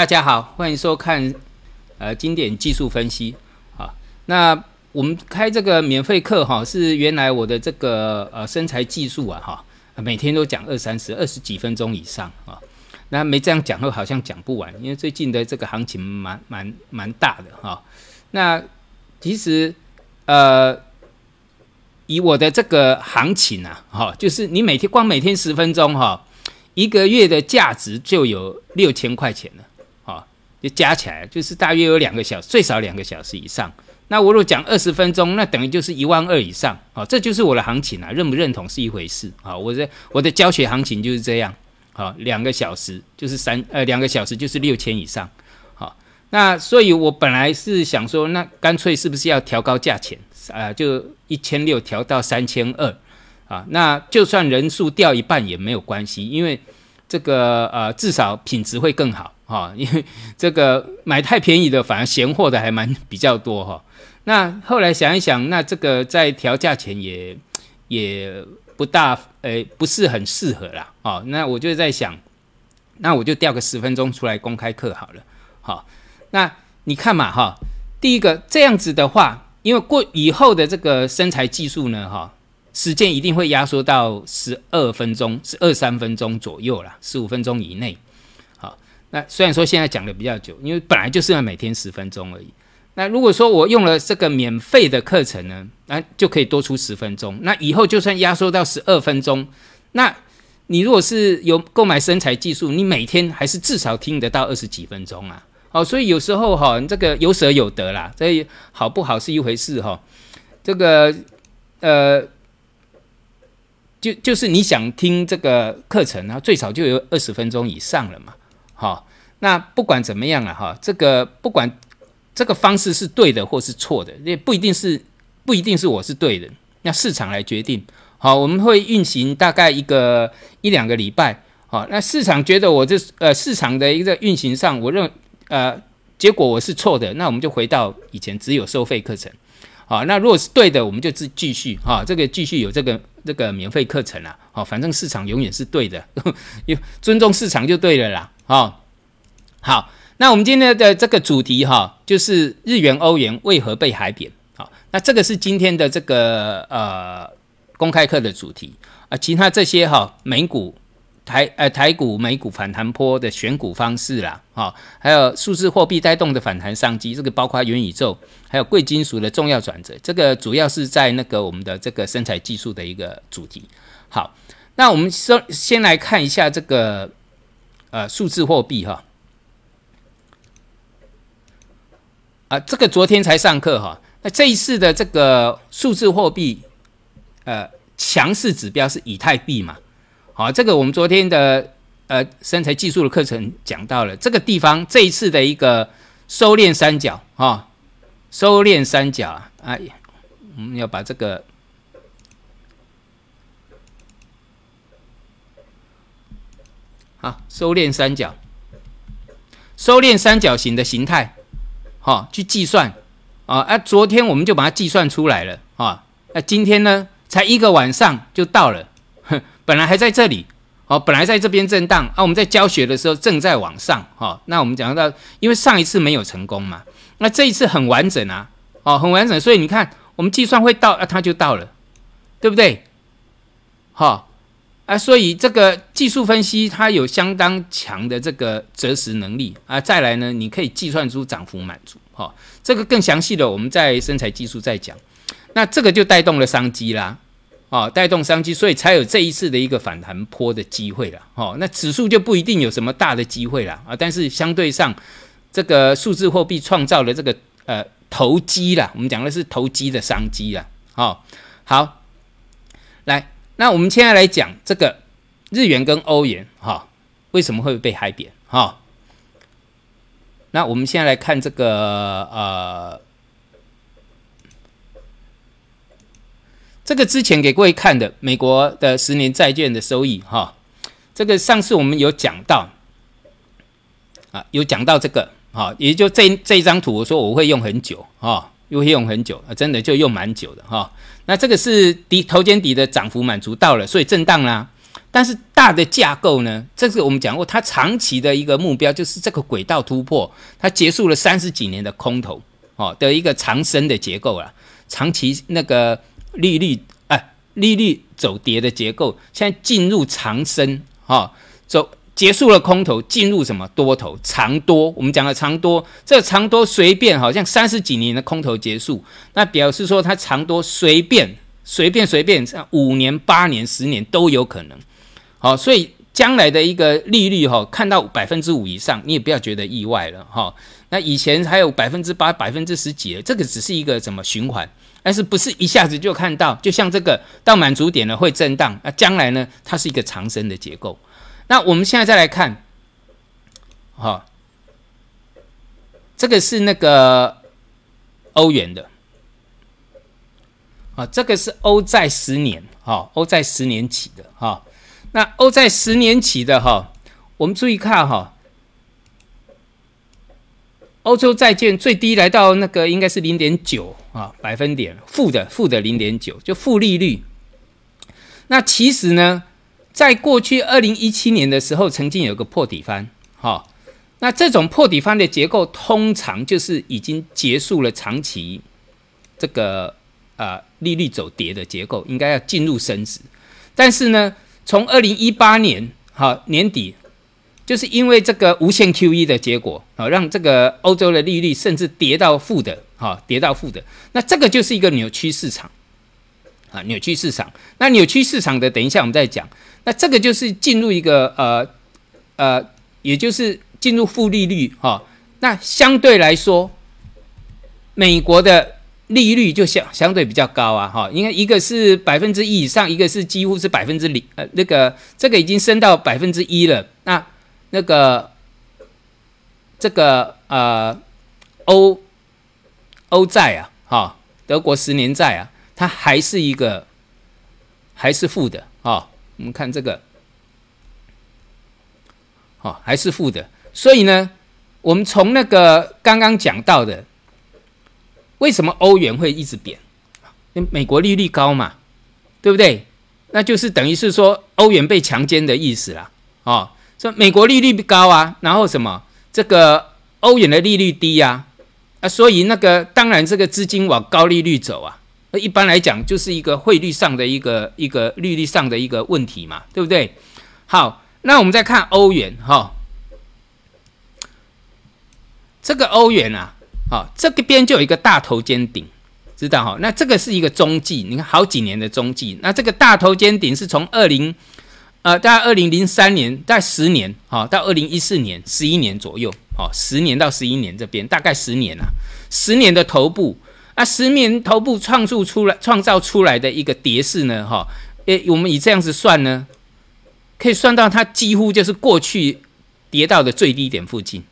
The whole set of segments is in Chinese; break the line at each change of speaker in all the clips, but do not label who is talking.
大家好，欢迎收看呃经典技术分析。啊，那我们开这个免费课哈，是原来我的这个呃身材技术啊哈，每天都讲二三十、二十几分钟以上啊。那没这样讲后，好像讲不完，因为最近的这个行情蛮蛮蛮大的哈。那其实呃，以我的这个行情啊，哈，就是你每天光每天十分钟哈，一个月的价值就有六千块钱了。就加起来就是大约有两个小时，最少两个小时以上。那我如果讲二十分钟，那等于就是一万二以上。好，这就是我的行情啊，认不认同是一回事。好，我的我的教学行情就是这样。好，两个小时就是三呃两个小时就是六千以上。好，那所以我本来是想说，那干脆是不是要调高价钱啊？就一千六调到三千二啊？那就算人数掉一半也没有关系，因为这个呃至少品质会更好。哈，因为这个买太便宜的，反而闲货的还蛮比较多哈。那后来想一想，那这个在调价钱也也不大，诶，不是很适合啦。哦，那我就在想，那我就调个十分钟出来公开课好了。好，那你看嘛，哈，第一个这样子的话，因为过以后的这个身材技术呢，哈，时间一定会压缩到十二分钟，是二三分钟左右啦，十五分钟以内。那虽然说现在讲的比较久，因为本来就是要每天十分钟而已。那如果说我用了这个免费的课程呢，那就可以多出十分钟。那以后就算压缩到十二分钟，那你如果是有购买身材技术，你每天还是至少听得到二十几分钟啊。好，所以有时候哈，这个有舍有得啦，这好不好是一回事哈。这个呃，就就是你想听这个课程啊，最少就有二十分钟以上了嘛。好，那不管怎么样了哈，这个不管这个方式是对的或是错的，也不一定是不一定是我是对的，那市场来决定。好，我们会运行大概一个一两个礼拜。好，那市场觉得我这呃市场的一个运行上，我认呃结果我是错的，那我们就回到以前只有收费课程。好，那如果是对的，我们就继继续哈，这个继续有这个这个免费课程啊。哦，反正市场永远是对的，有尊重市场就对了啦。哦，好，那我们今天的这个主题哈，就是日元、欧元为何被海贬？好，那这个是今天的这个呃公开课的主题啊。其他这些哈，美股、台呃台股、美股反弹波的选股方式啦，哈，还有数字货币带动的反弹商机，这个包括元宇宙，还有贵金属的重要转折，这个主要是在那个我们的这个生产技术的一个主题。好，那我们先先来看一下这个。呃，数字货币哈，啊，这个昨天才上课哈。那这一次的这个数字货币，呃，强势指标是以太币嘛？好，这个我们昨天的呃生材技术的课程讲到了这个地方，这一次的一个收敛三角哈，收敛三角啊，哎，我们要把这个。好，收敛三角，收敛三角形的形态，好，去计算啊！啊，昨天我们就把它计算出来了啊！那今天呢，才一个晚上就到了，本来还在这里，哦，本来在这边震荡啊！我们在教学的时候正在往上，哈，那我们讲到，因为上一次没有成功嘛，那这一次很完整啊，哦，很完整，所以你看，我们计算会到，啊，它就到了，对不对？好。啊，所以这个技术分析它有相当强的这个择时能力啊。再来呢，你可以计算出涨幅满足，哈，这个更详细的我们在身材技术再讲。那这个就带动了商机啦，哦，带动商机，所以才有这一次的一个反弹坡的机会了，哦，那指数就不一定有什么大的机会了啊。但是相对上，这个数字货币创造了这个呃投机啦，我们讲的是投机的商机啦，哦，好，来。那我们现在来讲这个日元跟欧元，哈，为什么会被海贬？哈，那我们现在来看这个呃，这个之前给各位看的美国的十年债券的收益，哈，这个上次我们有讲到啊，有讲到这个，哈，也就这这一张图，我说我会用很久，哈。又会用很久啊，真的就用蛮久的哈。那这个是底头肩底的涨幅满足到了，所以震荡啦。但是大的架构呢，这个我们讲过，它长期的一个目标就是这个轨道突破，它结束了三十几年的空头哦的一个长升的结构了，长期那个利率哎利率走跌的结构，现在进入长升哈，走结束了空头，进入什么多头长多？我们讲的长多，这长多随便好像三十几年的空头结束，那表示说它长多随便随便随便五年八年十年都有可能。好，所以将来的一个利率哈，看到百分之五以上，你也不要觉得意外了哈。那以前还有百分之八、百分之十几，这个只是一个什么循环，但是不是一下子就看到，就像这个到满足点了会震荡，那将来呢，它是一个长升的结构。那我们现在再来看，哈，这个是那个欧元的，啊，这个是欧债十年，哈，欧债十年起的，哈。那欧债十年期的哈，我们注意看哈，欧洲债券最低来到那个应该是零点九啊百分点，负的负的零点九，就负利率。那其实呢，在过去二零一七年的时候，曾经有个破底翻，哈，那这种破底翻的结构，通常就是已经结束了长期这个啊利率走跌的结构，应该要进入升值，但是呢。从二零一八年哈年底，就是因为这个无限 QE 的结果啊，让这个欧洲的利率甚至跌到负的，哈，跌到负的。那这个就是一个扭曲市场啊，扭曲市场。那扭曲市场的，等一下我们再讲。那这个就是进入一个呃呃，也就是进入负利率哈。那相对来说，美国的。利率就相相对比较高啊，哈，因为一个是百分之一以上，一个是几乎是百分之零，呃，那个这个已经升到百分之一了。那个这个呃欧欧债啊，哈，德国十年债啊，它还是一个还是负的啊。我们看这个，好，还是负的。所以呢，我们从那个刚刚讲到的。为什么欧元会一直贬？因为美国利率高嘛，对不对？那就是等于是说欧元被强奸的意思啦。哦，说美国利率高啊，然后什么这个欧元的利率低呀，啊，所以那个当然这个资金往高利率走啊。那一般来讲就是一个汇率上的一个一个利率上的一个问题嘛，对不对？好，那我们再看欧元哈，这个欧元啊。好，这个边就有一个大头尖顶，知道哈？那这个是一个中继，你看好几年的中继。那这个大头尖顶是从二零，呃，大概二零零三年，大概十年，好，到二零一四年，十一年左右，好，十年到十一年这边大概十年啊，十年的头部，啊，十年头部创造出来创造出来的一个跌势呢，哈，诶，我们以这样子算呢，可以算到它几乎就是过去跌到的最低点附近，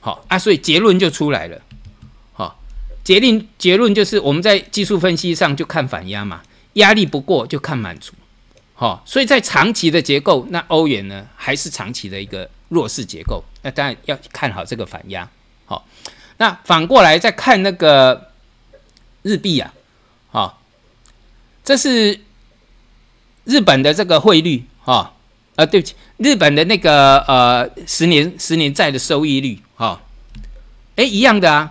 好啊，所以结论就出来了。好结论结论就是我们在技术分析上就看反压嘛，压力不过就看满足，好，所以在长期的结构，那欧元呢还是长期的一个弱势结构，那当然要看好这个反压，好，那反过来再看那个日币啊，好，这是日本的这个汇率啊，啊，对不起，日本的那个呃十年十年债的收益率啊，哎，一样的啊。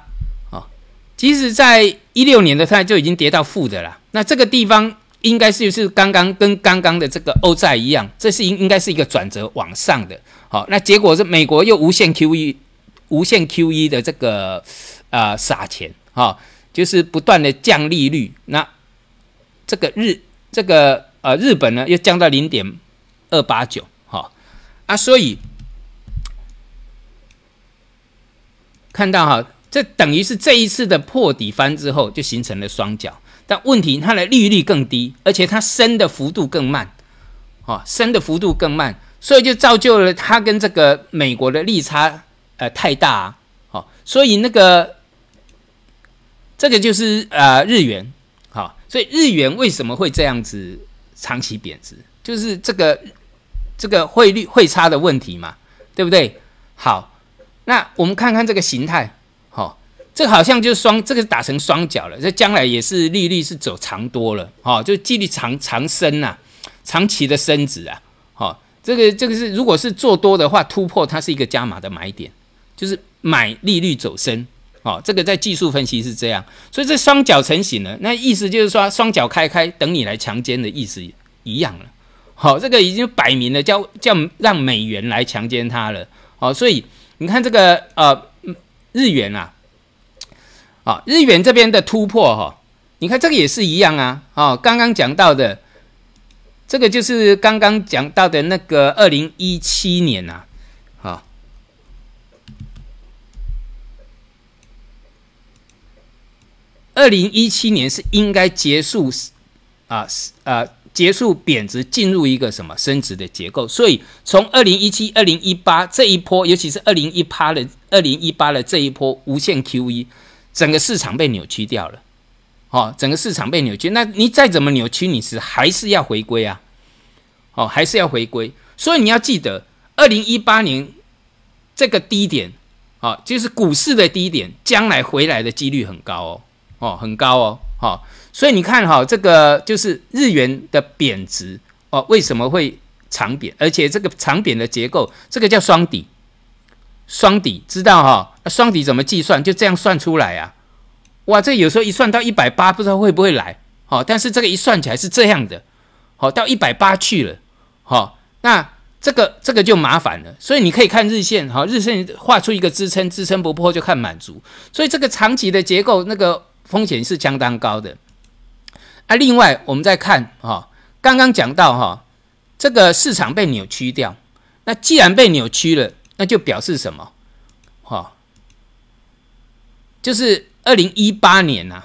其实，在一六年的它就已经跌到负的了。那这个地方应该是是刚刚跟刚刚的这个欧债一样，这是应应该是一个转折往上的。好，那结果是美国又无限 QE，无限 QE 的这个啊撒钱哈，就是不断的降利率。那这个日这个呃日本呢又降到零点二八九哈啊，所以看到哈。这等于是这一次的破底翻之后，就形成了双脚。但问题，它的利率更低，而且它升的幅度更慢，哦，升的幅度更慢，所以就造就了它跟这个美国的利差呃太大，哦，所以那个这个就是呃日元，好，所以日元为什么会这样子长期贬值，就是这个这个汇率汇差的问题嘛，对不对？好，那我们看看这个形态。这好像就是双，这个打成双脚了。这将来也是利率是走长多了，哦，就利率长长升呐，长期的升值啊，好，这个这个是如果是做多的话，突破它是一个加码的买点，就是买利率走升。哦，这个在技术分析是这样，所以这双脚成型了，那意思就是说双脚开开等你来强奸的意思一样了。好，这个已经摆明了叫叫让美元来强奸它了。好，所以你看这个呃日元啊，啊日元这边的突破哈，你看这个也是一样啊。哦，刚刚讲到的这个就是刚刚讲到的那个二零一七年呐。二零一七年是应该结束，啊，呃，结束贬值，进入一个什么升值的结构。所以从二零一七、二零一八这一波，尤其是二零一八的二零一八的这一波无限 QE，整个市场被扭曲掉了。哦，整个市场被扭曲，那你再怎么扭曲，你是还是要回归啊？哦，还是要回归。所以你要记得，二零一八年这个低点，啊，就是股市的低点，将来回来的几率很高哦。哦，很高哦，好，所以你看哈，这个就是日元的贬值哦，为什么会长贬？而且这个长贬的结构，这个叫双底，双底知道哈？那双底怎么计算？就这样算出来啊！哇，这有时候一算到一百八，不知道会不会来？好，但是这个一算起来是这样的，好，到一百八去了，好，那这个这个就麻烦了。所以你可以看日线，好，日线画出一个支撑，支撑不破就看满足。所以这个长期的结构那个。风险是相当高的，啊，另外我们再看哈，刚刚讲到哈，这个市场被扭曲掉，那既然被扭曲了，那就表示什么？哈，就是二零一八年呐，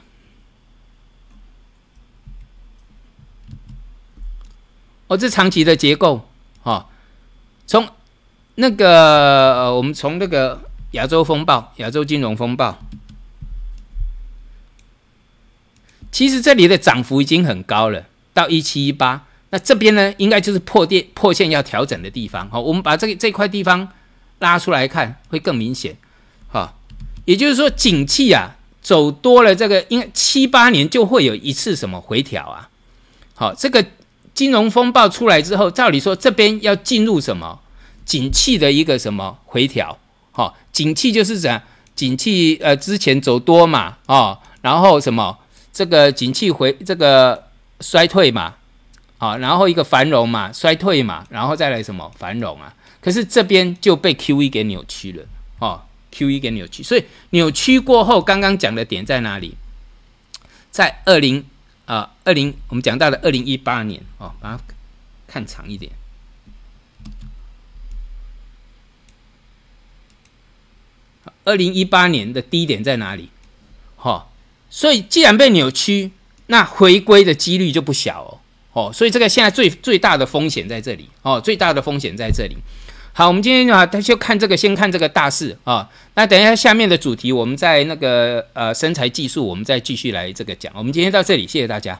哦，这长期的结构哈，从那个我们从那个亚洲风暴、亚洲金融风暴。其实这里的涨幅已经很高了，到一七一八，那这边呢，应该就是破跌破线要调整的地方。好，我们把这个这块地方拉出来看，会更明显。哈，也就是说，景气啊走多了，这个应该七八年就会有一次什么回调啊。好，这个金融风暴出来之后，照理说这边要进入什么景气的一个什么回调？好，景气就是怎样？景气呃之前走多嘛，哦，然后什么？这个景气回这个衰退嘛，啊，然后一个繁荣嘛，衰退嘛，然后再来什么繁荣啊？可是这边就被 Q E 给扭曲了，哦，Q E 给扭曲，所以扭曲过后，刚刚讲的点在哪里？在二零啊，二零我们讲到了二零一八年哦，把它看长一点，二零一八年的低点在哪里？哈。所以，既然被扭曲，那回归的几率就不小哦。哦，所以这个现在最最大的风险在这里哦，最大的风险在这里。好，我们今天啊，他就看这个，先看这个大势啊。那等一下下面的主题，我们在那个呃身材技术，我们再继续来这个讲。我们今天到这里，谢谢大家。